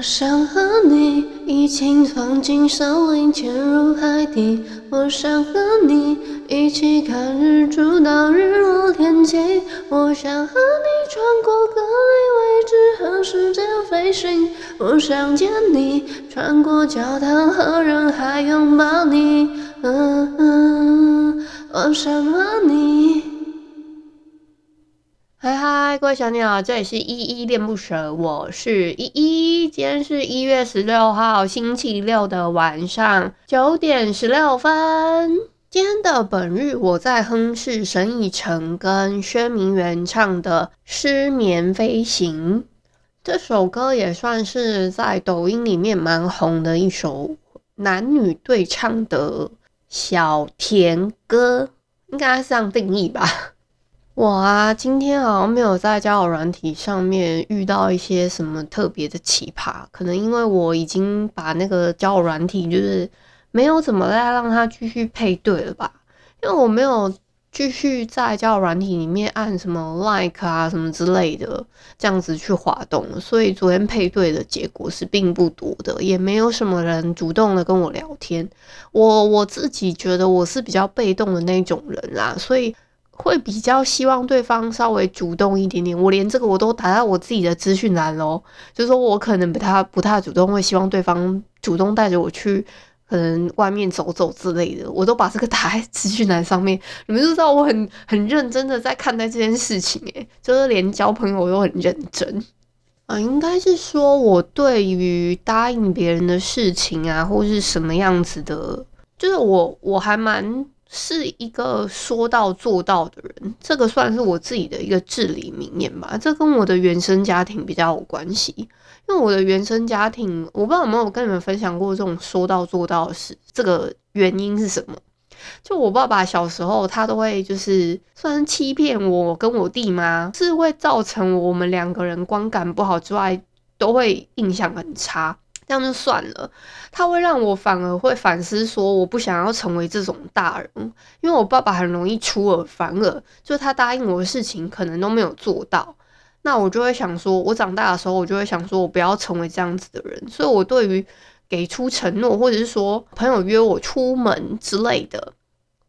我想和你一起闯进森林，潜入海底。我想和你一起看日出到日落天晴。我想和你穿过隔离未知和时间飞行。我想见你穿过教堂和人海拥抱你。嗯嗯，我想和你。嗨嗨，各位小鸟，这里是依依恋不舍，我是依依。今天是一月十六号星期六的晚上九点十六分。今天的本日我在哼是沈以诚跟薛明媛唱的《失眠飞行》。这首歌也算是在抖音里面蛮红的一首男女对唱的小甜歌，应该是这样定义吧。我啊，今天好像没有在交友软体上面遇到一些什么特别的奇葩，可能因为我已经把那个交友软体就是没有怎么再让它继续配对了吧，因为我没有继续在交友软体里面按什么 like 啊什么之类的这样子去滑动，所以昨天配对的结果是并不多的，也没有什么人主动的跟我聊天。我我自己觉得我是比较被动的那种人啦，所以。会比较希望对方稍微主动一点点，我连这个我都打在我自己的资讯栏喽，就是说我可能不太不太主动，会希望对方主动带着我去，可能外面走走之类的，我都把这个打在资讯栏上面。你们就知道我很很认真的在看待这件事情，诶，就是连交朋友都很认真啊，应该是说我对于答应别人的事情啊，或是什么样子的，就是我我还蛮。是一个说到做到的人，这个算是我自己的一个至理名言吧。这跟我的原生家庭比较有关系，因为我的原生家庭，我不知道有没有跟你们分享过这种说到做到的事。这个原因是什么？就我爸爸小时候，他都会就是算是欺骗我跟我弟妈，是会造成我们两个人观感不好之外，都会印象很差。这样就算了，他会让我反而会反思，说我不想要成为这种大人，因为我爸爸很容易出尔反尔，就是他答应我的事情可能都没有做到，那我就会想说，我长大的时候，我就会想说我不要成为这样子的人，所以我对于给出承诺，或者是说朋友约我出门之类的，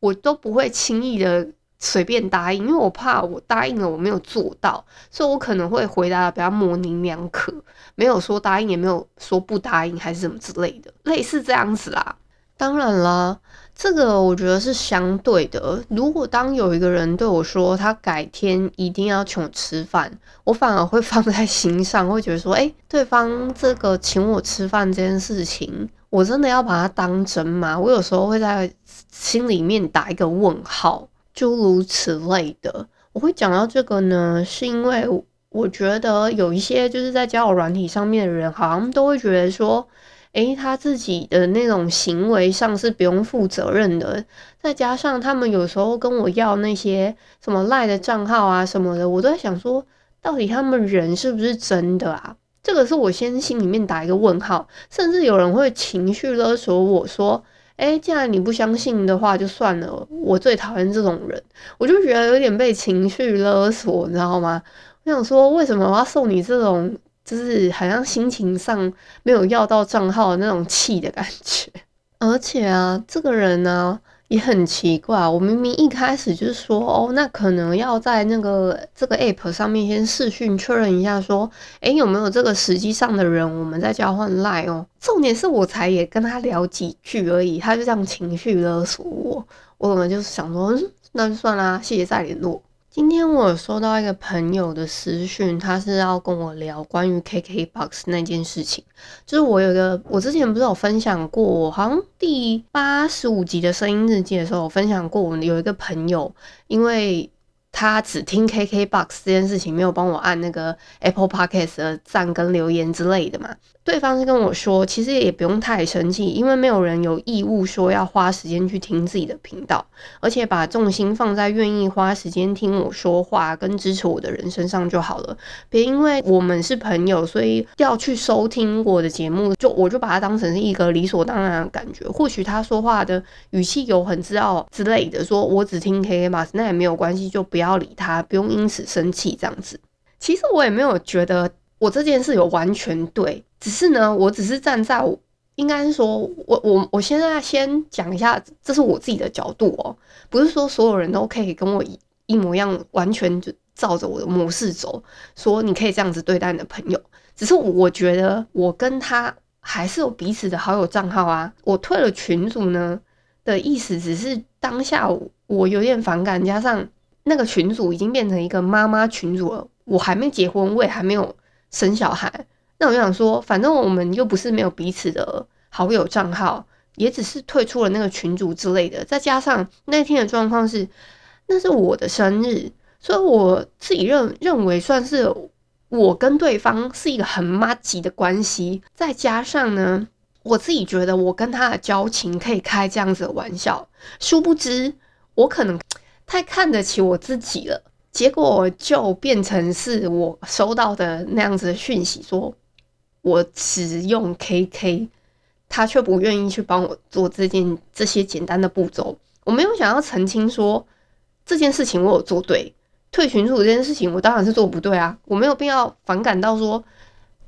我都不会轻易的随便答应，因为我怕我答应了我没有做到，所以我可能会回答的比较模棱两可。没有说答应，也没有说不答应，还是什么之类的，类似这样子啦。当然啦，这个我觉得是相对的。如果当有一个人对我说他改天一定要请我吃饭，我反而会放在心上，会觉得说，诶，对方这个请我吃饭这件事情，我真的要把它当真吗？我有时候会在心里面打一个问号，诸如此类的。我会讲到这个呢，是因为。我觉得有一些就是在交友软体上面的人，好像都会觉得说，诶，他自己的那种行为上是不用负责任的。再加上他们有时候跟我要那些什么赖的账号啊什么的，我都在想说，到底他们人是不是真的啊？这个是我先心里面打一个问号。甚至有人会情绪勒索我说，诶，既然你不相信的话，就算了。我最讨厌这种人，我就觉得有点被情绪勒索，你知道吗？我想说，为什么我要送你这种，就是好像心情上没有要到账号的那种气的感觉？而且啊，这个人呢也很奇怪，我明明一开始就是说，哦，那可能要在那个这个 app 上面先试讯确认一下，说，诶，有没有这个实际上的人，我们再交换 line 哦。重点是我才也跟他聊几句而已，他就这样情绪勒索我，我可能就是想说，那就算啦，谢谢再联络。今天我收到一个朋友的私讯，他是要跟我聊关于 KKBOX 那件事情。就是我有个，我之前不是有分享过，好像第八十五集的声音日记的时候，我分享过，我有一个朋友，因为他只听 KKBOX 这件事情，没有帮我按那个 Apple Podcast 的赞跟留言之类的嘛。对方是跟我说，其实也不用太生气，因为没有人有义务说要花时间去听自己的频道，而且把重心放在愿意花时间听我说话跟支持我的人身上就好了。别因为我们是朋友，所以要去收听我的节目，就我就把它当成是一个理所当然的感觉。或许他说话的语气有很自傲之类的，说我只听 KKBOX，那也没有关系，就不要要理他，不用因此生气这样子。其实我也没有觉得我这件事有完全对。只是呢，我只是站在我应该说，我我我现在先讲一下，这是我自己的角度哦，不是说所有人都可以跟我一一模一样，完全就照着我的模式走，说你可以这样子对待你的朋友。只是我觉得我跟他还是有彼此的好友账号啊，我退了群组呢的意思，只是当下我有点反感，加上那个群组已经变成一个妈妈群组了，我还没结婚，我也还没有生小孩。那我就想说，反正我们又不是没有彼此的好友账号，也只是退出了那个群组之类的。再加上那天的状况是，那是我的生日，所以我自己认认为算是我跟对方是一个很妈级的关系。再加上呢，我自己觉得我跟他的交情可以开这样子的玩笑，殊不知我可能太看得起我自己了，结果就变成是我收到的那样子的讯息说。我只用 KK，他却不愿意去帮我做这件这些简单的步骤。我没有想要澄清说这件事情我有做对，退群组这件事情我当然是做不对啊，我没有必要反感到说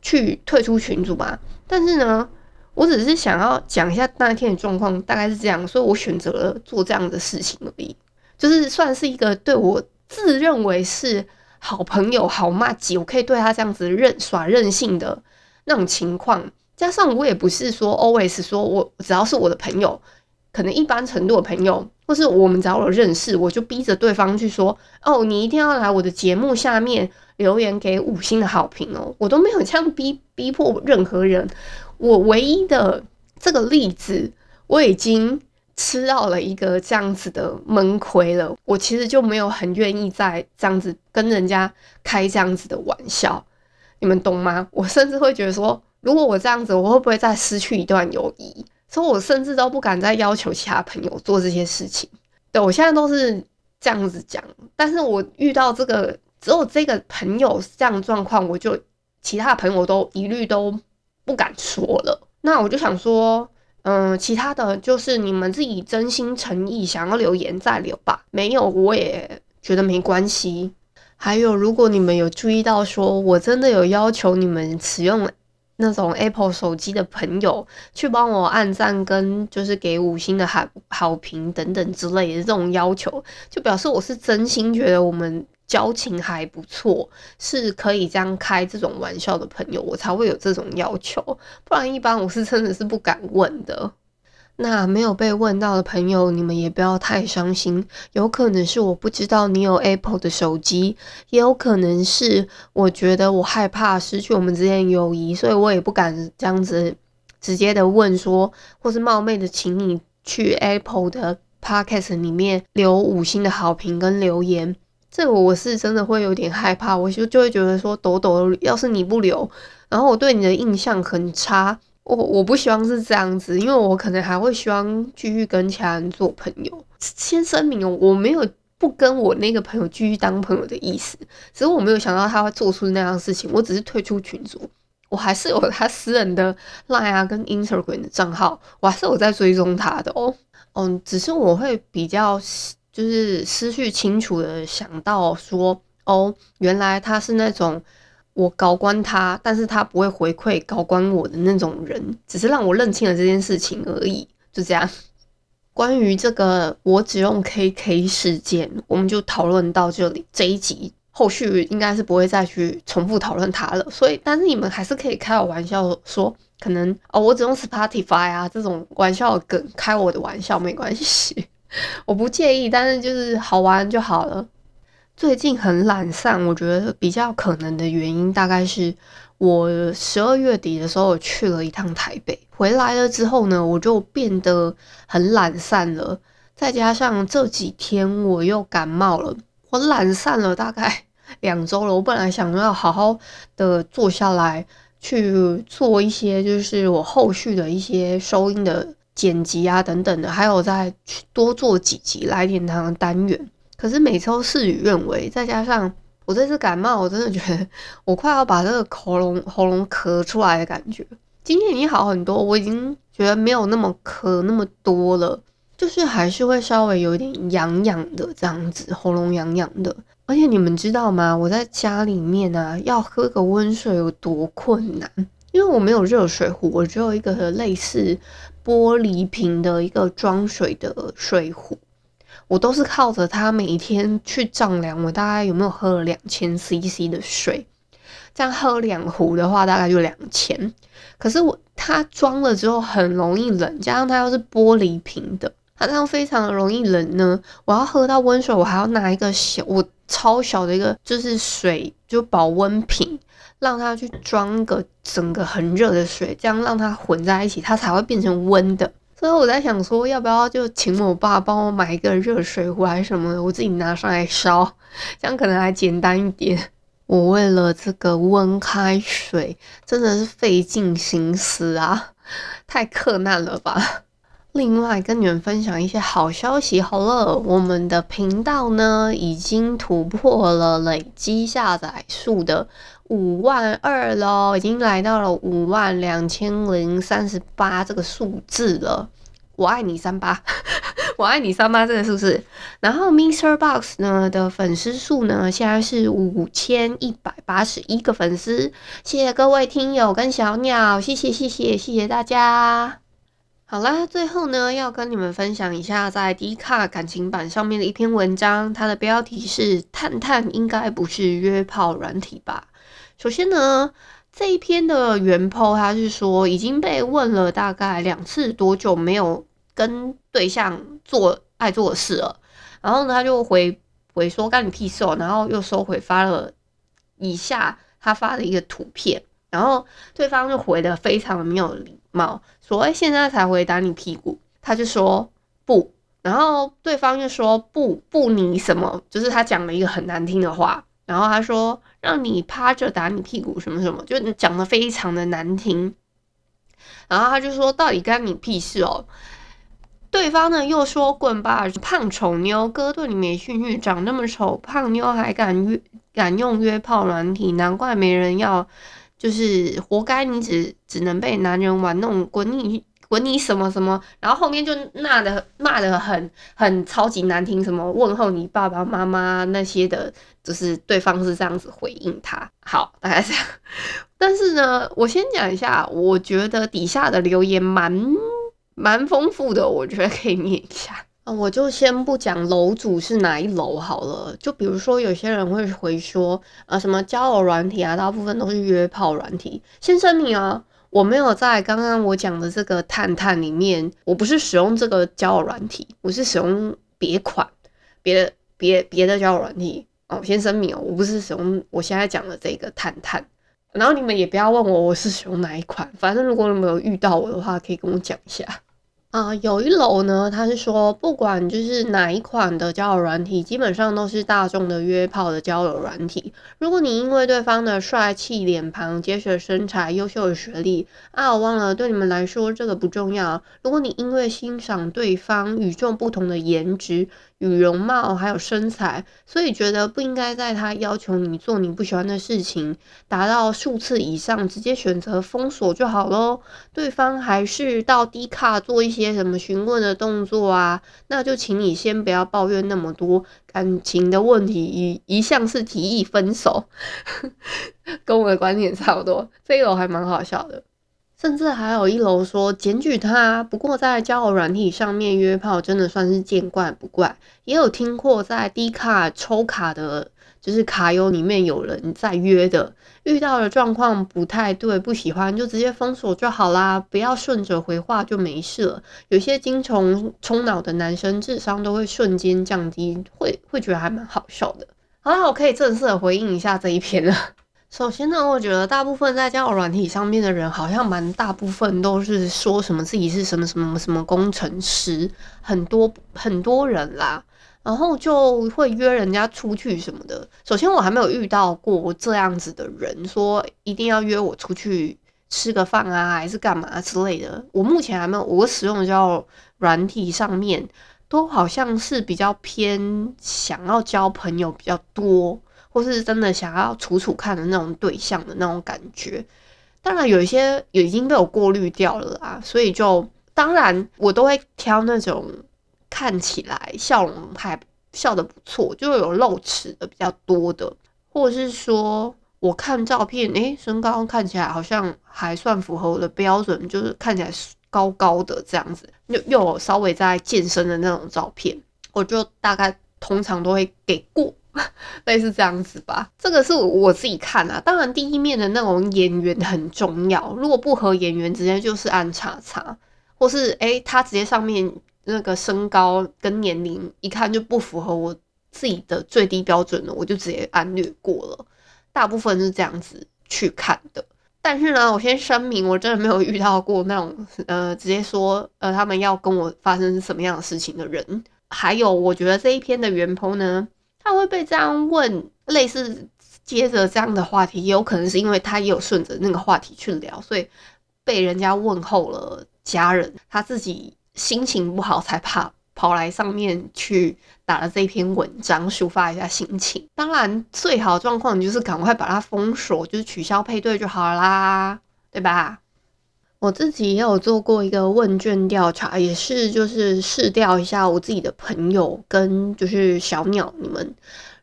去退出群组吧。但是呢，我只是想要讲一下那天的状况大概是这样，所以我选择了做这样的事情而已，就是算是一个对我自认为是好朋友、好麻吉，我可以对他这样子任耍任性的。那种情况，加上我也不是说 always 说我只要是我的朋友，可能一般程度的朋友，或是我们只要有认识，我就逼着对方去说哦，你一定要来我的节目下面留言给五星的好评哦，我都没有这样逼逼迫任何人。我唯一的这个例子，我已经吃到了一个这样子的闷亏了，我其实就没有很愿意再这样子跟人家开这样子的玩笑。你们懂吗？我甚至会觉得说，如果我这样子，我会不会再失去一段友谊？所以我甚至都不敢再要求其他朋友做这些事情。对，我现在都是这样子讲，但是我遇到这个只有这个朋友这样状况，我就其他朋友都一律都不敢说了。那我就想说，嗯，其他的就是你们自己真心诚意想要留言再留吧，没有我也觉得没关系。还有，如果你们有注意到，说我真的有要求你们使用那种 Apple 手机的朋友去帮我按赞跟就是给五星的好好评等等之类的这种要求，就表示我是真心觉得我们交情还不错，是可以这样开这种玩笑的朋友，我才会有这种要求，不然一般我是真的是不敢问的。那没有被问到的朋友，你们也不要太伤心。有可能是我不知道你有 Apple 的手机，也有可能是我觉得我害怕失去我们之间友谊，所以我也不敢这样子直接的问说，或是冒昧的请你去 Apple 的 Podcast 里面留五星的好评跟留言。这个我是真的会有点害怕，我就就会觉得说，抖抖，要是你不留，然后我对你的印象很差。我我不希望是这样子，因为我可能还会希望继续跟其他人做朋友。先声明哦，我没有不跟我那个朋友继续当朋友的意思，只是我没有想到他会做出那样的事情。我只是退出群组，我还是有他私人的 Line 啊跟 Instagram 的账号，我还是有在追踪他的哦。嗯，只是我会比较就是思绪清楚的想到说，哦，原来他是那种。我高官他，但是他不会回馈高官我的那种人，只是让我认清了这件事情而已，就这样。关于这个我只用 KK 事件，我们就讨论到这里。这一集后续应该是不会再去重复讨论它了，所以，但是你们还是可以开我玩笑说，可能哦，我只用 Spotify 啊这种玩笑梗开我的玩笑没关系，我不介意，但是就是好玩就好了。最近很懒散，我觉得比较可能的原因大概是我十二月底的时候去了一趟台北，回来了之后呢，我就变得很懒散了。再加上这几天我又感冒了，我懒散了大概两周了。我本来想要好好的坐下来去做一些，就是我后续的一些收音的剪辑啊等等的，还有再多做几集来点糖的单元。可是每周事与愿违，再加上我这次感冒，我真的觉得我快要把这个喉咙喉咙咳出来的感觉。今天已经好很多，我已经觉得没有那么咳那么多了，就是还是会稍微有点痒痒的这样子，喉咙痒痒的。而且你们知道吗？我在家里面啊，要喝个温水有多困难，因为我没有热水壶，我只有一个类似玻璃瓶的一个装水的水壶。我都是靠着它每天去丈量，我大概有没有喝了两千 CC 的水。这样喝两壶的话，大概就两千。可是我它装了之后很容易冷，加上它又是玻璃瓶的，它这样非常的容易冷呢。我要喝到温水，我还要拿一个小，我超小的一个就是水就保温瓶，让它去装个整个很热的水，这样让它混在一起，它才会变成温的。所以我在想说，要不要就请我爸帮我买一个热水壶还是什么的，我自己拿上来烧，这样可能还简单一点。我为了这个温开水，真的是费尽心思啊，太克难了吧！另外跟你们分享一些好消息好了，我们的频道呢已经突破了累积下载数的五万二喽，已经来到了五万两千零三十八这个数字了。我爱你三八，我爱你三八，这个是不是？然后 MixerBox 呢的粉丝数呢，现在是五千一百八十一个粉丝。谢谢各位听友跟小鸟，谢谢谢谢谢谢大家。好啦，最后呢要跟你们分享一下在 D 卡感情版上面的一篇文章，它的标题是“探探应该不是约炮软体吧”。首先呢。这一篇的原 po 他是说已经被问了大概两次多久没有跟对象做爱做的事了，然后呢他就回回说干你屁事哦，然后又收回发了以下他发的一个图片，然后对方就回的非常的没有礼貌，说哎现在才回打你屁股，他就说不，然后对方就说不不你什么，就是他讲了一个很难听的话。然后他说让你趴着打你屁股什么什么，就讲得非常的难听。然后他就说到底干你屁事哦。对方呢又说滚吧，胖丑妞，哥对你没兴趣，长那么丑，胖妞还敢约敢用约炮软体，难怪没人要，就是活该你只只能被男人玩弄，滚你！滚你什么什么，然后后面就骂的骂的很很超级难听，什么问候你爸爸妈妈那些的，就是对方是这样子回应他。好，大概这样。但是呢，我先讲一下，我觉得底下的留言蛮蛮丰富的，我觉得可以念一下。我就先不讲楼主是哪一楼好了。就比如说有些人会回说，啊什么交友软体啊，大部分都是约炮软体。先声明啊。我没有在刚刚我讲的这个探探里面，我不是使用这个交友软体，我是使用别款、别的、别别的交友软体哦。先声明哦，我不是使用我现在讲的这个探探。然后你们也不要问我我是使用哪一款，反正如果你们有遇到我的话，可以跟我讲一下。啊、有一楼呢，他是说不管就是哪一款的交友软体，基本上都是大众的约炮的交友软体。如果你因为对方的帅气脸庞、结实身材、优秀的学历啊，我忘了，对你们来说这个不重要。如果你因为欣赏对方与众不同的颜值，与容貌还有身材，所以觉得不应该在他要求你做你不喜欢的事情达到数次以上，直接选择封锁就好咯。对方还是到 D 卡做一些什么询问的动作啊，那就请你先不要抱怨那么多感情的问题，一一向是提议分手，跟我的观点差不多。这一楼还蛮好笑的。甚至还有一楼说检举他，不过在交友软体上面约炮真的算是见怪不怪。也有听过在 D 卡抽卡的，就是卡友里面有人在约的，遇到的状况不太对，不喜欢就直接封锁就好啦，不要顺着回话就没事了。有些精虫冲脑的男生智商都会瞬间降低，会会觉得还蛮好笑的。好了，我可以正式的回应一下这一篇了。首先呢，我觉得大部分在交友软体上面的人，好像蛮大部分都是说什么自己是什么什么什么工程师，很多很多人啦。然后就会约人家出去什么的。首先，我还没有遇到过这样子的人，说一定要约我出去吃个饭啊，还是干嘛之类的。我目前还没有，我使用的交友软体上面都好像是比较偏想要交朋友比较多，或是真的想要处处看的那种对象的那种感觉。当然，有一些也已经被我过滤掉了啦，所以就当然我都会挑那种。看起来笑容还笑得不错，就有露齿的比较多的，或者是说我看照片，诶、身高看起来好像还算符合我的标准，就是看起来高高的这样子，又又有稍微在健身的那种照片，我就大概通常都会给过，类似这样子吧。这个是我自己看啊，当然第一面的那种眼缘很重要，如果不合眼缘，直接就是按叉叉，或是诶、他直接上面。那个身高跟年龄一看就不符合我自己的最低标准了，我就直接按略过了。大部分是这样子去看的。但是呢，我先声明，我真的没有遇到过那种呃直接说呃他们要跟我发生什么样的事情的人。还有，我觉得这一篇的原 po 呢，他会被这样问，类似接着这样的话题，也有可能是因为他也有顺着那个话题去聊，所以被人家问候了家人，他自己。心情不好才跑跑来上面去打了这篇文章，抒发一下心情。当然，最好的状况你就是赶快把它封锁，就是取消配对就好啦，对吧？我自己也有做过一个问卷调查，也是就是试调一下我自己的朋友跟就是小鸟你们，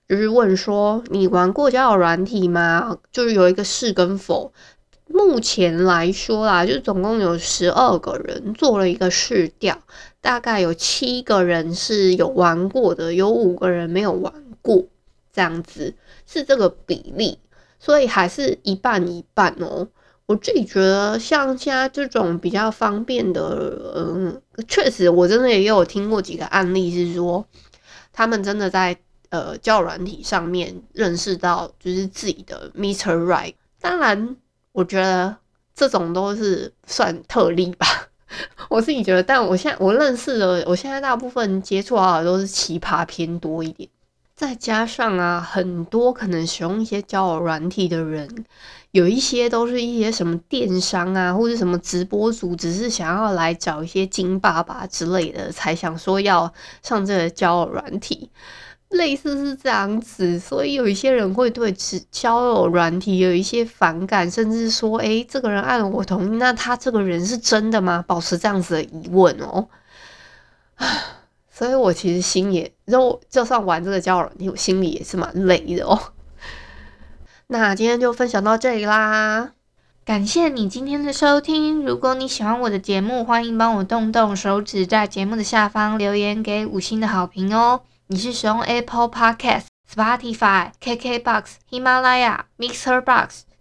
就是问说你玩过交友软体吗？就是有一个是跟否。目前来说啦，就总共有十二个人做了一个试调，大概有七个人是有玩过的，有五个人没有玩过，这样子是这个比例，所以还是一半一半哦。我自己觉得像现在这种比较方便的，嗯，确实我真的也有听过几个案例，是说他们真的在呃教软体上面认识到就是自己的 Mister Right，当然。我觉得这种都是算特例吧，我自己觉得。但我现在我认识的，我现在大部分接触到的都是奇葩偏多一点。再加上啊，很多可能使用一些交友软体的人，有一些都是一些什么电商啊，或者什么直播主，只是想要来找一些金爸爸之类的，才想说要上这个交友软体。类似是这样子，所以有一些人会对交友软体有一些反感，甚至说：“诶、这个人按我同意，那他这个人是真的吗？”保持这样子的疑问哦。所以我其实心也，就就算玩这个交友你，我心里也是蛮累的哦。那今天就分享到这里啦，感谢你今天的收听。如果你喜欢我的节目，欢迎帮我动动手指，在节目的下方留言给五星的好评哦。你是使用 Apple Podcast、Spotify、KKBox、喜马拉雅、Mixer Box，